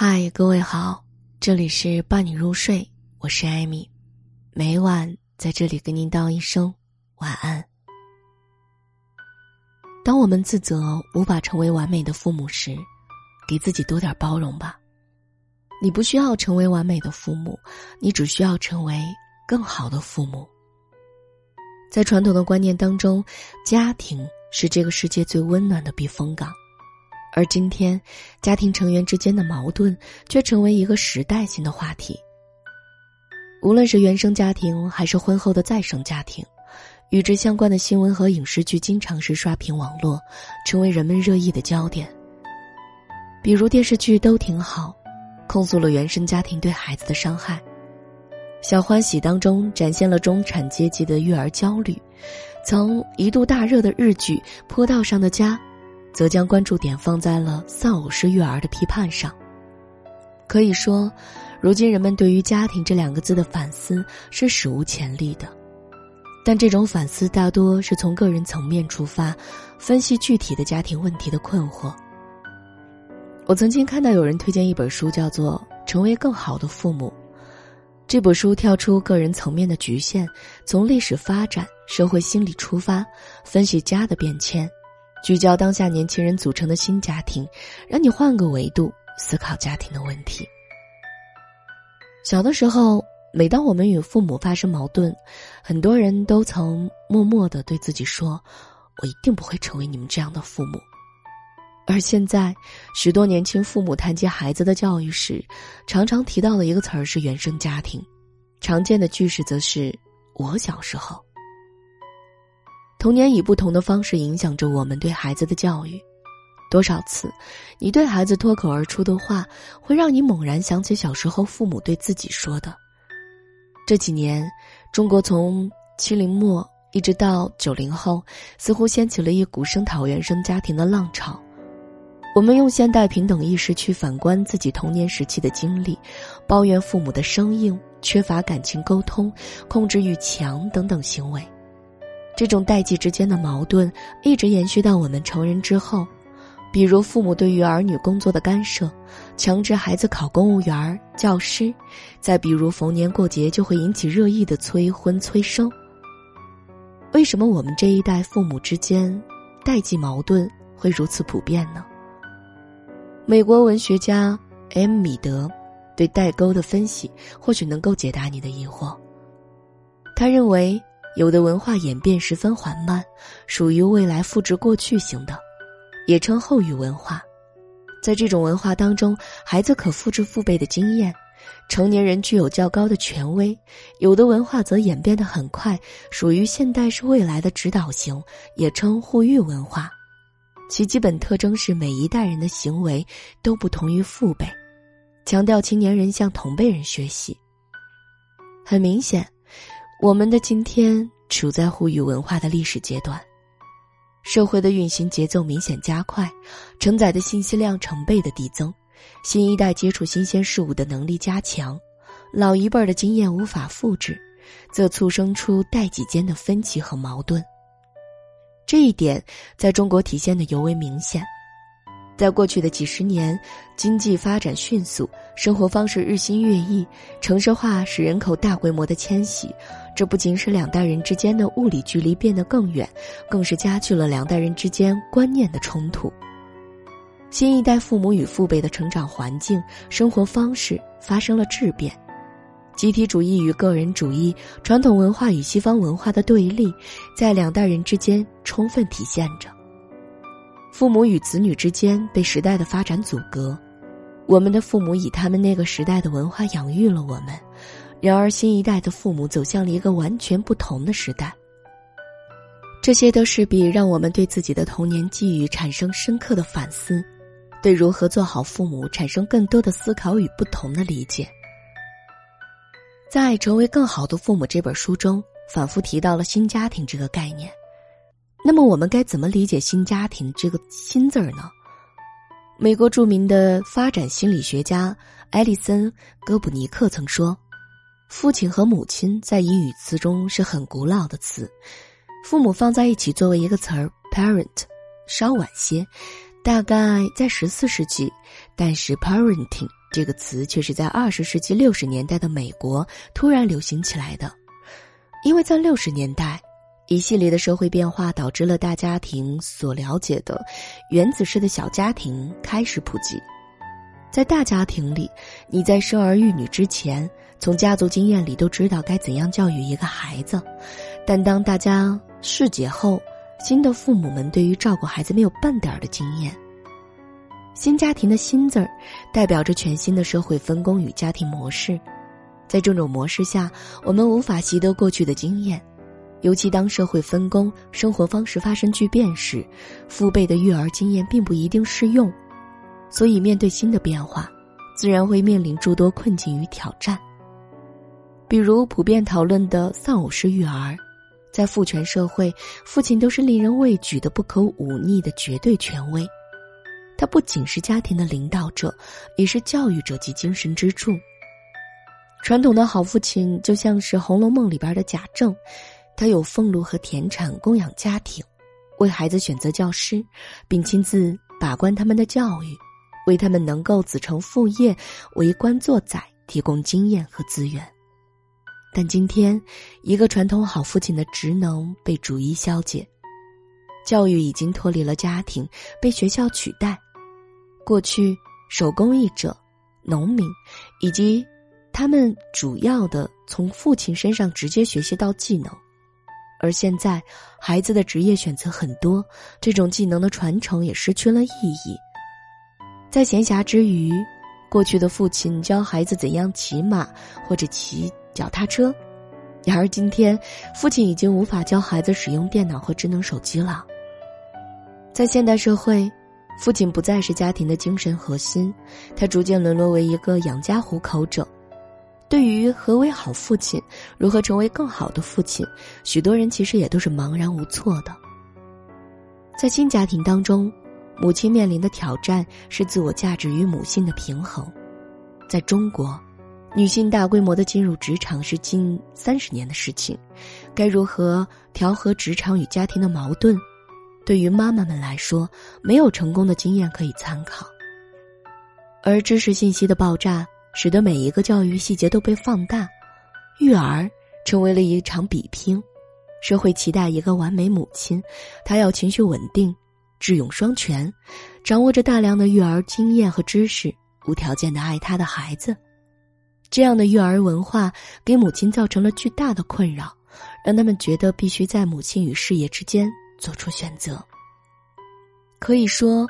嗨，各位好，这里是伴你入睡，我是艾米，每晚在这里跟您道一声晚安。当我们自责无法成为完美的父母时，给自己多点包容吧。你不需要成为完美的父母，你只需要成为更好的父母。在传统的观念当中，家庭是这个世界最温暖的避风港。而今天，家庭成员之间的矛盾却成为一个时代性的话题。无论是原生家庭还是婚后的再生家庭，与之相关的新闻和影视剧经常是刷屏网络，成为人们热议的焦点。比如电视剧《都挺好》，控诉了原生家庭对孩子的伤害；《小欢喜》当中展现了中产阶级的育儿焦虑；曾一度大热的日剧《坡道上的家》。则将关注点放在了丧偶式育儿的批判上。可以说，如今人们对于“家庭”这两个字的反思是史无前例的，但这种反思大多是从个人层面出发，分析具体的家庭问题的困惑。我曾经看到有人推荐一本书，叫做《成为更好的父母》。这本书跳出个人层面的局限，从历史发展、社会心理出发，分析家的变迁。聚焦当下年轻人组成的新家庭，让你换个维度思考家庭的问题。小的时候，每当我们与父母发生矛盾，很多人都曾默默的对自己说：“我一定不会成为你们这样的父母。”而现在，许多年轻父母谈及孩子的教育时，常常提到的一个词儿是“原生家庭”，常见的句式则是“我小时候”。童年以不同的方式影响着我们对孩子的教育。多少次，你对孩子脱口而出的话，会让你猛然想起小时候父母对自己说的。这几年，中国从七零末一直到九零后，似乎掀起了一股声讨原生家庭的浪潮。我们用现代平等意识去反观自己童年时期的经历，抱怨父母的生硬、缺乏感情沟通、控制欲强等等行为。这种代际之间的矛盾一直延续到我们成人之后，比如父母对于儿女工作的干涉，强制孩子考公务员、教师；再比如逢年过节就会引起热议的催婚催生。为什么我们这一代父母之间代际矛盾会如此普遍呢？美国文学家 M. 米德对代沟的分析或许能够解答你的疑惑。他认为。有的文化演变十分缓慢，属于未来复制过去型的，也称后语文化。在这种文化当中，孩子可复制父辈的经验，成年人具有较高的权威。有的文化则演变得很快，属于现代式未来的指导型，也称互育文化。其基本特征是每一代人的行为都不同于父辈，强调青年人向同辈人学习。很明显。我们的今天处在互育文化的历史阶段，社会的运行节奏明显加快，承载的信息量成倍的递增，新一代接触新鲜事物的能力加强，老一辈的经验无法复制，则促生出代际间的分歧和矛盾。这一点在中国体现的尤为明显。在过去的几十年，经济发展迅速，生活方式日新月异，城市化使人口大规模的迁徙，这不仅使两代人之间的物理距离变得更远，更是加剧了两代人之间观念的冲突。新一代父母与父辈的成长环境、生活方式发生了质变，集体主义与个人主义、传统文化与西方文化的对立，在两代人之间充分体现着。父母与子女之间被时代的发展阻隔，我们的父母以他们那个时代的文化养育了我们，然而新一代的父母走向了一个完全不同的时代。这些都势必让我们对自己的童年际遇产生深刻的反思，对如何做好父母产生更多的思考与不同的理解。在《成为更好的父母》这本书中，反复提到了新家庭这个概念。那么我们该怎么理解“新家庭”这个“新”字儿呢？美国著名的发展心理学家艾利森·哥布尼克曾说：“父亲和母亲在英语词中是很古老的词，父母放在一起作为一个词儿 ‘parent’，稍晚些，大概在十四世纪，但是 ‘parenting’ 这个词却是在二十世纪六十年代的美国突然流行起来的，因为在六十年代，一系列的社会变化导致了大家庭所了解的原子式的小家庭开始普及。在大家庭里，你在生儿育女之前，从家族经验里都知道该怎样教育一个孩子，但当大家世解后，新的父母们对于照顾孩子没有半点儿的经验。新家庭的“新”字儿，代表着全新的社会分工与家庭模式。在这种模式下，我们无法习得过去的经验，尤其当社会分工、生活方式发生巨变时，父辈的育儿经验并不一定适用。所以，面对新的变化，自然会面临诸多困境与挑战。比如，普遍讨论的丧偶式育儿，在父权社会，父亲都是令人畏惧的、不可忤逆的绝对权威。他不仅是家庭的领导者，也是教育者及精神支柱。传统的好父亲就像是《红楼梦》里边的贾政，他有俸禄和田产供养家庭，为孩子选择教师，并亲自把关他们的教育，为他们能够子承父业、为官作宰提供经验和资源。但今天，一个传统好父亲的职能被逐一消解，教育已经脱离了家庭，被学校取代。过去，手工艺者、农民，以及他们主要的从父亲身上直接学习到技能，而现在，孩子的职业选择很多，这种技能的传承也失去了意义。在闲暇之余，过去的父亲教孩子怎样骑马或者骑脚踏车，然而今天，父亲已经无法教孩子使用电脑和智能手机了。在现代社会。父亲不再是家庭的精神核心，他逐渐沦落为一个养家糊口者。对于何为好父亲，如何成为更好的父亲，许多人其实也都是茫然无措的。在新家庭当中，母亲面临的挑战是自我价值与母性的平衡。在中国，女性大规模的进入职场是近三十年的事情，该如何调和职场与家庭的矛盾？对于妈妈们来说，没有成功的经验可以参考。而知识信息的爆炸，使得每一个教育细节都被放大，育儿成为了一场比拼。社会期待一个完美母亲，她要情绪稳定、智勇双全，掌握着大量的育儿经验和知识，无条件的爱她的孩子。这样的育儿文化给母亲造成了巨大的困扰，让他们觉得必须在母亲与事业之间。做出选择。可以说，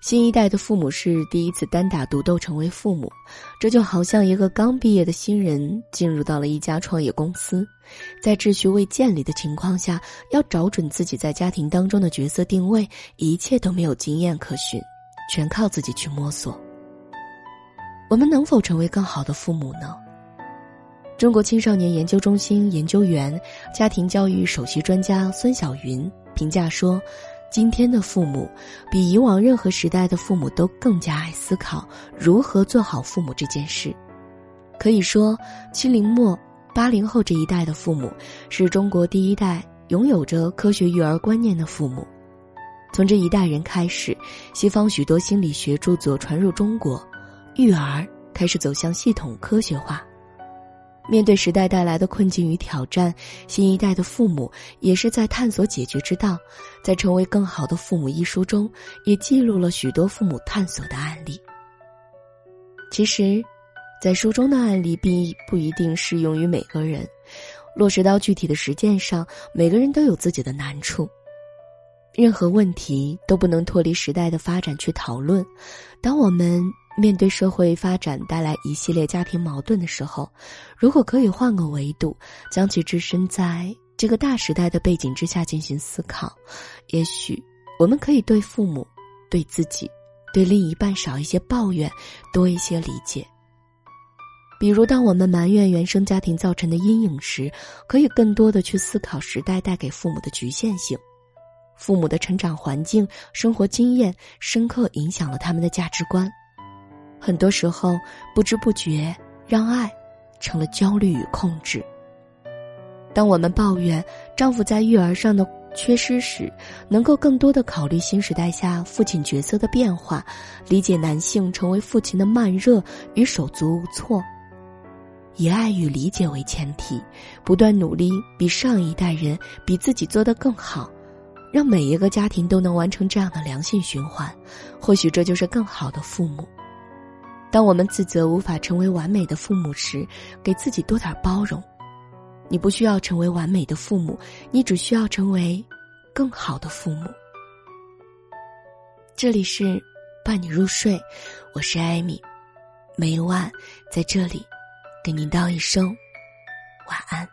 新一代的父母是第一次单打独斗成为父母，这就好像一个刚毕业的新人进入到了一家创业公司，在秩序未建立的情况下，要找准自己在家庭当中的角色定位，一切都没有经验可循，全靠自己去摸索。我们能否成为更好的父母呢？中国青少年研究中心研究员、家庭教育首席专家孙晓云。评价说：“今天的父母比以往任何时代的父母都更加爱思考如何做好父母这件事。可以说，七零末、八零后这一代的父母是中国第一代拥有着科学育儿观念的父母。从这一代人开始，西方许多心理学著作传入中国，育儿开始走向系统科学化。”面对时代带来的困境与挑战，新一代的父母也是在探索解决之道。在《成为更好的父母》一书中，也记录了许多父母探索的案例。其实，在书中的案例并不一定适用于每个人，落实到具体的实践上，每个人都有自己的难处。任何问题都不能脱离时代的发展去讨论。当我们。面对社会发展带来一系列家庭矛盾的时候，如果可以换个维度，将其置身在这个大时代的背景之下进行思考，也许我们可以对父母、对自己、对另一半少一些抱怨，多一些理解。比如，当我们埋怨原生家庭造成的阴影时，可以更多的去思考时代带给父母的局限性，父母的成长环境、生活经验深刻影响了他们的价值观。很多时候，不知不觉让爱成了焦虑与控制。当我们抱怨丈夫在育儿上的缺失时，能够更多的考虑新时代下父亲角色的变化，理解男性成为父亲的慢热与手足无措。以爱与理解为前提，不断努力，比上一代人比自己做得更好，让每一个家庭都能完成这样的良性循环。或许这就是更好的父母。当我们自责无法成为完美的父母时，给自己多点包容。你不需要成为完美的父母，你只需要成为更好的父母。这里是伴你入睡，我是艾米，每晚在这里给您道一声晚安。